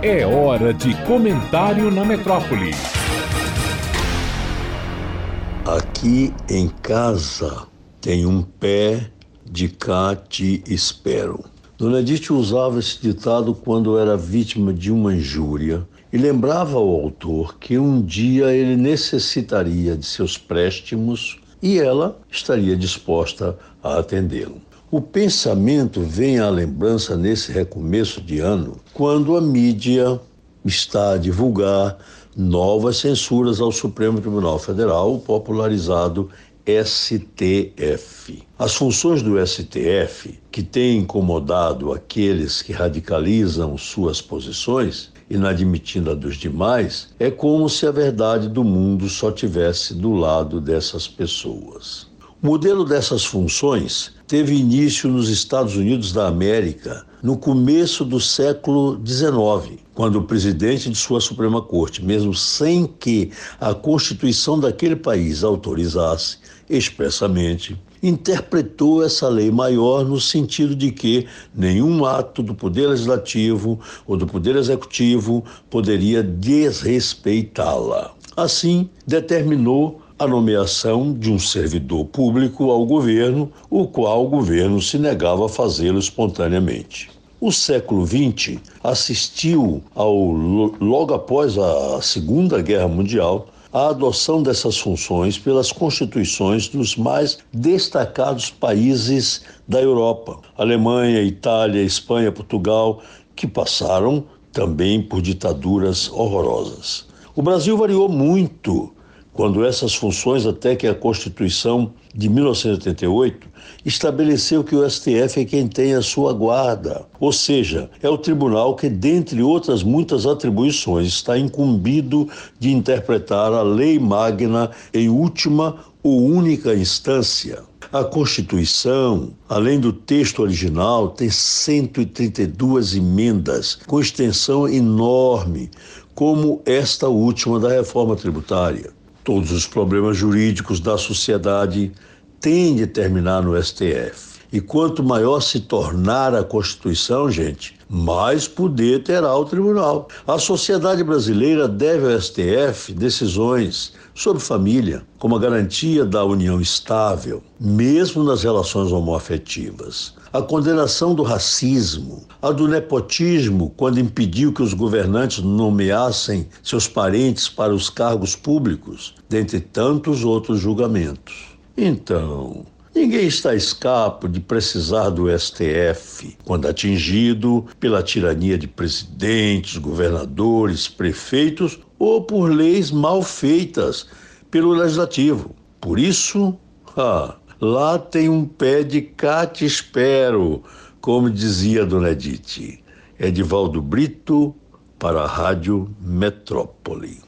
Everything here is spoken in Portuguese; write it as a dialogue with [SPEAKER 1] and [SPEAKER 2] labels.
[SPEAKER 1] É hora de comentário na metrópole.
[SPEAKER 2] Aqui em casa tem um pé de cá te espero. Dona Edith usava esse ditado quando era vítima de uma injúria e lembrava ao autor que um dia ele necessitaria de seus préstimos e ela estaria disposta a atendê-lo. O pensamento vem à lembrança nesse recomeço de ano, quando a mídia está a divulgar novas censuras ao Supremo Tribunal Federal, popularizado STF. As funções do STF, que têm incomodado aqueles que radicalizam suas posições, inadmitindo a dos demais, é como se a verdade do mundo só tivesse do lado dessas pessoas. O modelo dessas funções teve início nos Estados Unidos da América no começo do século XIX, quando o presidente de sua Suprema Corte, mesmo sem que a Constituição daquele país autorizasse expressamente, interpretou essa lei maior no sentido de que nenhum ato do Poder Legislativo ou do Poder Executivo poderia desrespeitá-la. Assim, determinou a nomeação de um servidor público ao governo, o qual o governo se negava a fazê-lo espontaneamente. O século XX assistiu ao logo após a Segunda Guerra Mundial a adoção dessas funções pelas constituições dos mais destacados países da Europa: Alemanha, Itália, Espanha, Portugal, que passaram também por ditaduras horrorosas. O Brasil variou muito quando essas funções, até que a Constituição de 1988 estabeleceu que o STF é quem tem a sua guarda, ou seja, é o tribunal que, dentre outras muitas atribuições, está incumbido de interpretar a lei magna em última ou única instância. A Constituição, além do texto original, tem 132 emendas, com extensão enorme, como esta última da reforma tributária. Todos os problemas jurídicos da sociedade têm de terminar no STF. E quanto maior se tornar a Constituição, gente, mais poder terá o tribunal. A sociedade brasileira deve ao STF decisões sobre família, como a garantia da união estável, mesmo nas relações homoafetivas. A condenação do racismo, a do nepotismo, quando impediu que os governantes nomeassem seus parentes para os cargos públicos, dentre tantos outros julgamentos. Então, Ninguém está a escapo de precisar do STF quando atingido pela tirania de presidentes, governadores, prefeitos ou por leis mal feitas pelo legislativo. Por isso, ah, lá tem um pé de cate espero, como dizia Dona Edith. Edivaldo Brito para a Rádio Metrópole.